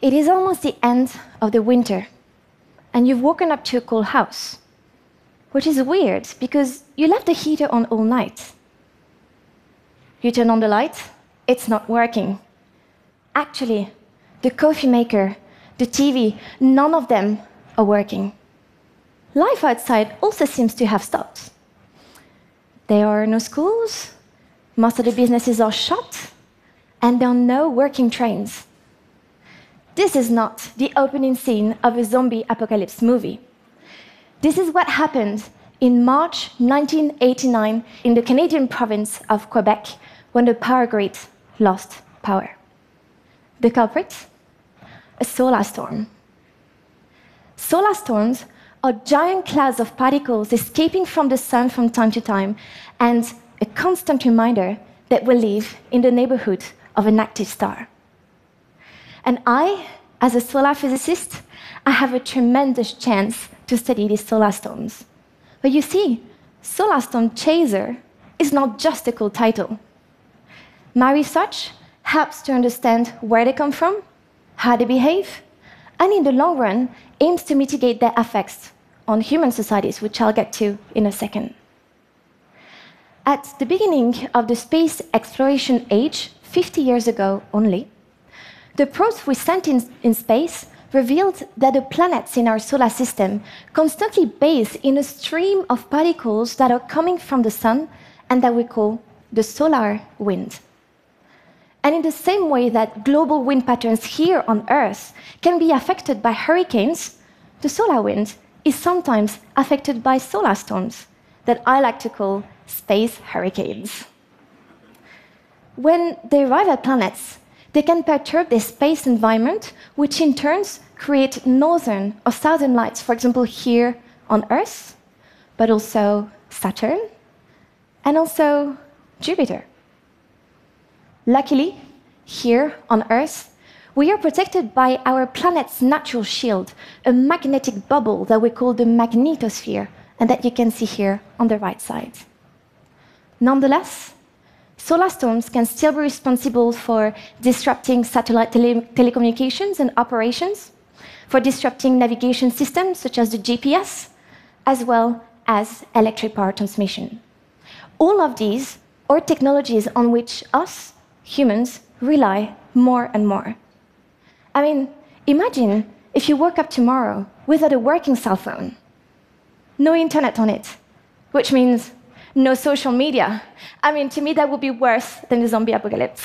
It is almost the end of the winter, and you've woken up to a cold house, which is weird because you left the heater on all night. You turn on the light, it's not working. Actually, the coffee maker, the TV, none of them are working. Life outside also seems to have stopped. There are no schools, most of the businesses are shut, and there are no working trains. This is not the opening scene of a zombie apocalypse movie. This is what happened in March 1989 in the Canadian province of Quebec when the power grid lost power. The culprit? A solar storm. Solar storms are giant clouds of particles escaping from the sun from time to time and a constant reminder that we live in the neighborhood of an active star. And I, as a solar physicist, I have a tremendous chance to study these solar storms. But you see, Solar Storm Chaser is not just a cool title. My research helps to understand where they come from, how they behave, and in the long run aims to mitigate their effects on human societies, which I'll get to in a second. At the beginning of the space exploration age, 50 years ago only, the probes we sent in, in space revealed that the planets in our solar system constantly bathe in a stream of particles that are coming from the sun and that we call the solar wind. And in the same way that global wind patterns here on Earth can be affected by hurricanes, the solar wind is sometimes affected by solar storms that I like to call space hurricanes. When they arrive at planets, they can perturb their space environment, which in turn create northern or southern lights, for example, here on Earth, but also Saturn, and also Jupiter. Luckily, here on Earth, we are protected by our planet's natural shield, a magnetic bubble that we call the magnetosphere, and that you can see here on the right side. Nonetheless, solar storms can still be responsible for disrupting satellite tele telecommunications and operations, for disrupting navigation systems such as the GPS, as well as electric power transmission. All of these are technologies on which us, humans, rely more and more. I mean, imagine if you woke up tomorrow without a working cell phone, no internet on it, which means no social media. I mean, to me, that would be worse than the zombie apocalypse.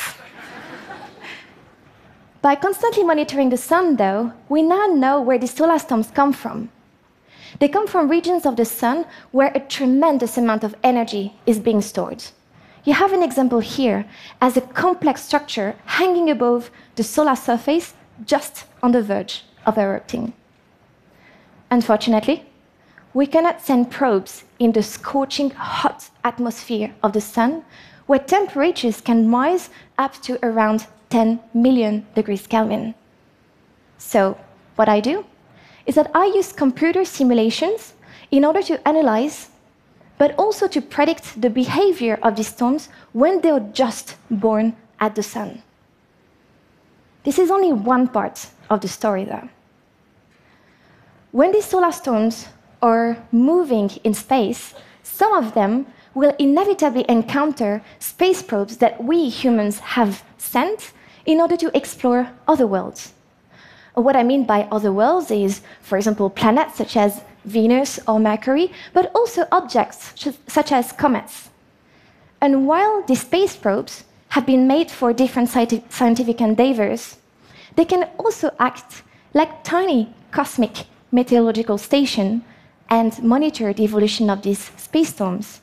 By constantly monitoring the sun, though, we now know where the solar storms come from. They come from regions of the sun where a tremendous amount of energy is being stored. You have an example here as a complex structure hanging above the solar surface just on the verge of erupting. Unfortunately, we cannot send probes in the scorching hot atmosphere of the sun, where temperatures can rise up to around 10 million degrees Kelvin. So, what I do is that I use computer simulations in order to analyze, but also to predict the behavior of these storms when they are just born at the sun. This is only one part of the story, though. When these solar storms are moving in space, some of them will inevitably encounter space probes that we humans have sent in order to explore other worlds. What I mean by other worlds is, for example, planets such as Venus or Mercury, but also objects such as comets. And while these space probes have been made for different scientific endeavors, they can also act like tiny cosmic meteorological stations and monitor the evolution of these space storms.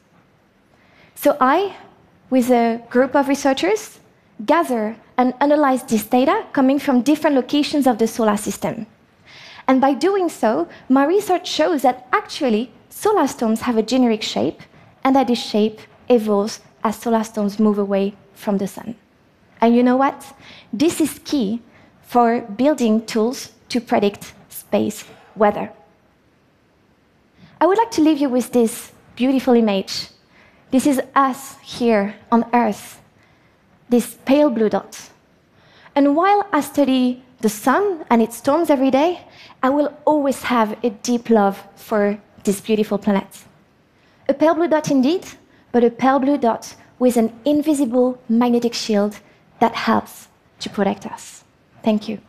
So I, with a group of researchers, gather and analyze this data coming from different locations of the solar system. And by doing so, my research shows that actually solar storms have a generic shape, and that this shape evolves as solar storms move away from the sun. And you know what? This is key for building tools to predict space weather. I would like to leave you with this beautiful image. This is us here on Earth, this pale blue dot. And while I study the sun and its storms every day, I will always have a deep love for this beautiful planet. A pale blue dot indeed, but a pale blue dot with an invisible magnetic shield that helps to protect us. Thank you.